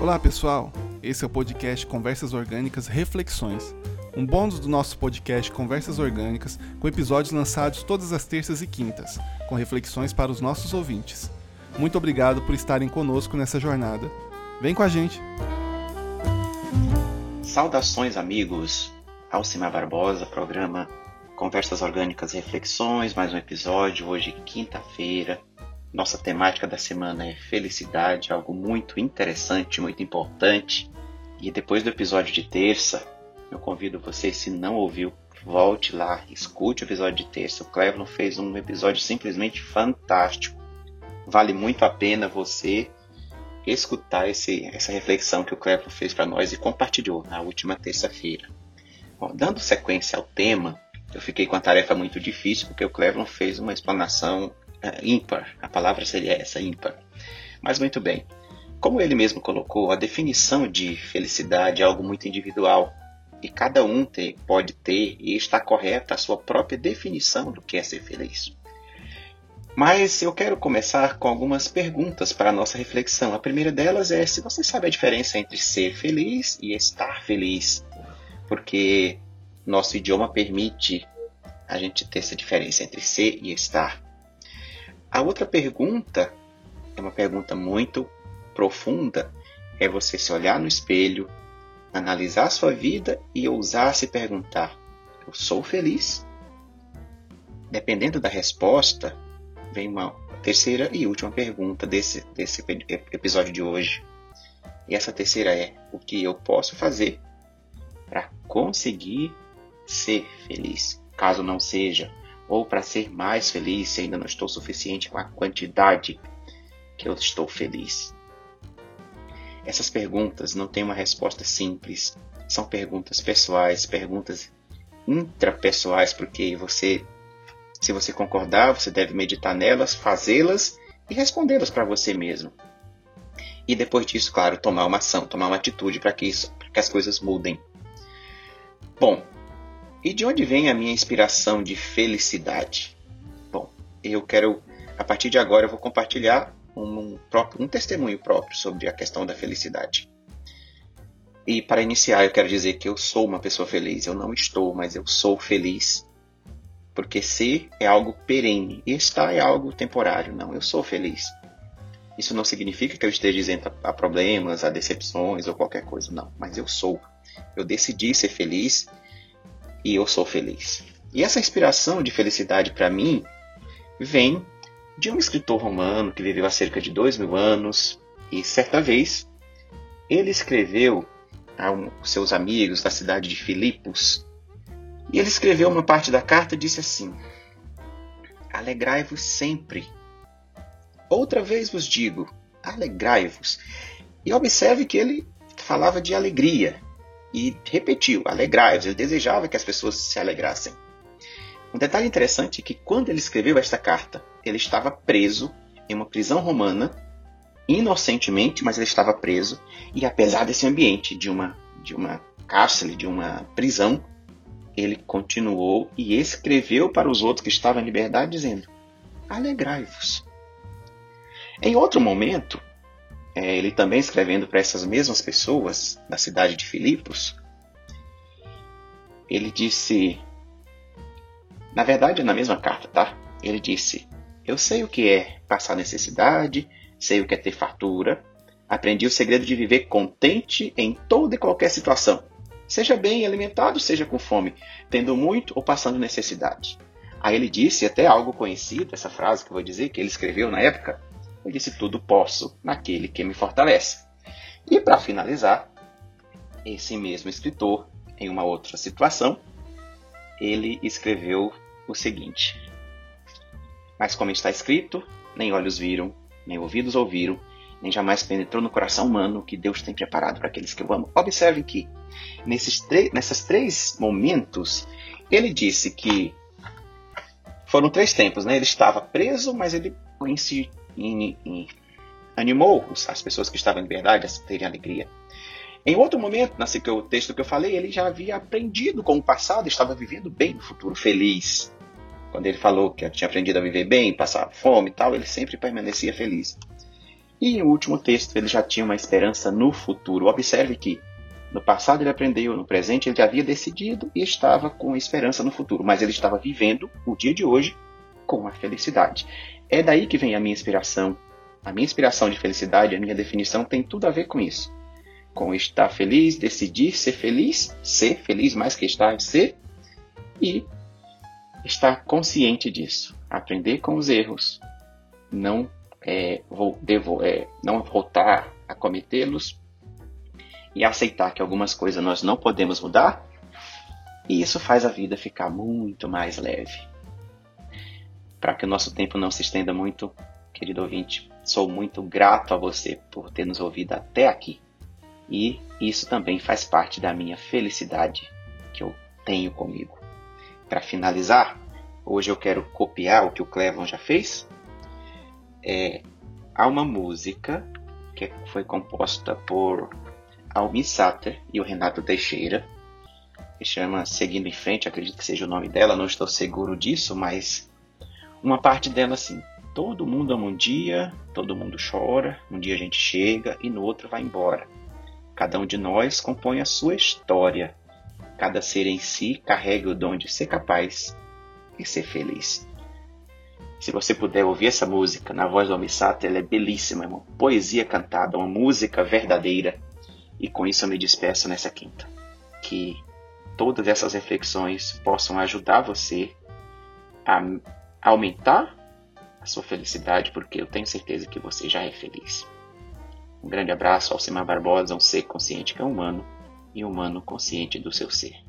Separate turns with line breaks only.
Olá pessoal, esse é o podcast Conversas Orgânicas Reflexões, um bônus do nosso podcast Conversas Orgânicas, com episódios lançados todas as terças e quintas, com reflexões para os nossos ouvintes. Muito obrigado por estarem conosco nessa jornada. Vem com a gente!
Saudações, amigos! Alcimar Barbosa, programa Conversas Orgânicas Reflexões, mais um episódio, hoje quinta-feira. Nossa temática da semana é felicidade, algo muito interessante, muito importante. E depois do episódio de terça, eu convido você, se não ouviu, volte lá, escute o episódio de terça. O Cleveland fez um episódio simplesmente fantástico. Vale muito a pena você escutar esse, essa reflexão que o Cleveland fez para nós e compartilhou na última terça-feira. dando sequência ao tema, eu fiquei com a tarefa muito difícil porque o Cleveland fez uma explanação uh, ímpar. A palavra seria essa, ímpar. Mas muito bem. Como ele mesmo colocou, a definição de felicidade é algo muito individual. E cada um ter, pode ter e está correta a sua própria definição do que é ser feliz. Mas eu quero começar com algumas perguntas para a nossa reflexão. A primeira delas é se você sabe a diferença entre ser feliz e estar feliz. Porque nosso idioma permite a gente ter essa diferença entre ser e estar. A outra pergunta é uma pergunta muito profunda, é você se olhar no espelho, analisar sua vida e ousar se perguntar: eu sou feliz? Dependendo da resposta, vem uma terceira e última pergunta desse, desse episódio de hoje. E essa terceira é: o que eu posso fazer para conseguir ser feliz? Caso não seja, ou para ser mais feliz se ainda não estou suficiente com a quantidade que eu estou feliz? Essas perguntas não têm uma resposta simples. São perguntas pessoais, perguntas intrapessoais, porque você, se você concordar, você deve meditar nelas, fazê-las e respondê-las para você mesmo. E depois disso, claro, tomar uma ação, tomar uma atitude para que que as coisas mudem. Bom, e de onde vem a minha inspiração de felicidade? Bom, eu quero, a partir de agora, eu vou compartilhar um, próprio, um testemunho próprio sobre a questão da felicidade. E para iniciar, eu quero dizer que eu sou uma pessoa feliz. Eu não estou, mas eu sou feliz. Porque ser é algo perene e estar é algo temporário. Não, eu sou feliz. Isso não significa que eu esteja isento a problemas, a decepções ou qualquer coisa, não. Mas eu sou. Eu decidi ser feliz e eu sou feliz. E essa inspiração de felicidade para mim vem de um escritor romano que viveu há cerca de dois mil anos e certa vez ele escreveu a um, seus amigos da cidade de Filipos e ele escreveu uma parte da carta e disse assim: Alegrai-vos sempre. Outra vez vos digo, alegrai-vos. E observe que ele falava de alegria, e repetiu: alegrai-vos. Ele desejava que as pessoas se alegrassem. Um detalhe interessante é que quando ele escreveu esta carta, ele estava preso em uma prisão romana, inocentemente, mas ele estava preso, e apesar desse ambiente de uma de uma cárcere, de uma prisão, ele continuou e escreveu para os outros que estavam em liberdade dizendo: Alegrai-vos. Em outro momento, é, ele também escrevendo para essas mesmas pessoas da cidade de Filipos, ele disse, na verdade, na mesma carta, tá? Ele disse: Eu sei o que é passar necessidade, sei o que é ter fartura, aprendi o segredo de viver contente em toda e qualquer situação, seja bem alimentado, seja com fome, tendo muito ou passando necessidade. Aí ele disse até algo conhecido, essa frase que eu vou dizer, que ele escreveu na época, eu disse tudo posso naquele que me fortalece. E para finalizar, esse mesmo escritor, em uma outra situação, ele escreveu o seguinte: Mas como está escrito, nem olhos viram, nem ouvidos ouviram, nem jamais penetrou no coração humano que Deus tem preparado para aqueles que o amam. Observe que nesses nesses três momentos ele disse que foram três tempos, né? Ele estava preso, mas ele em animou as pessoas que estavam em liberdade a terem alegria. Em outro momento, nesse texto que eu falei, ele já havia aprendido com o passado e estava vivendo bem no futuro feliz. Quando ele falou que tinha aprendido a viver bem, passar fome e tal, ele sempre permanecia feliz. E o último texto, ele já tinha uma esperança no futuro. Observe que no passado ele aprendeu, no presente ele já havia decidido e estava com esperança no futuro, mas ele estava vivendo o dia de hoje com a felicidade. É daí que vem a minha inspiração. A minha inspiração de felicidade, a minha definição tem tudo a ver com isso. Com estar feliz, decidir ser feliz, ser feliz mais que estar, ser, e estar consciente disso. Aprender com os erros, não, é, vou, devo, é, não voltar a cometê-los e aceitar que algumas coisas nós não podemos mudar, e isso faz a vida ficar muito mais leve. Para que o nosso tempo não se estenda muito, querido ouvinte, sou muito grato a você por ter nos ouvido até aqui. E isso também faz parte da minha felicidade que eu tenho comigo. Para finalizar, hoje eu quero copiar o que o Clevon já fez. É, há uma música que foi composta por Almi Sater e o Renato Teixeira, que chama Seguindo em Frente, acredito que seja o nome dela, não estou seguro disso, mas uma parte dela assim: todo mundo ama um dia, todo mundo chora, um dia a gente chega e no outro vai embora. Cada um de nós compõe a sua história. Cada ser em si carrega o dom de ser capaz e ser feliz. Se você puder ouvir essa música na voz do Amisato, ela é belíssima, é uma poesia cantada, uma música verdadeira. E com isso eu me despeço nessa quinta. Que todas essas reflexões possam ajudar você a aumentar a sua felicidade, porque eu tenho certeza que você já é feliz. Um grande abraço ao Alcimar Barbosa, um ser consciente que é humano e humano consciente do seu ser.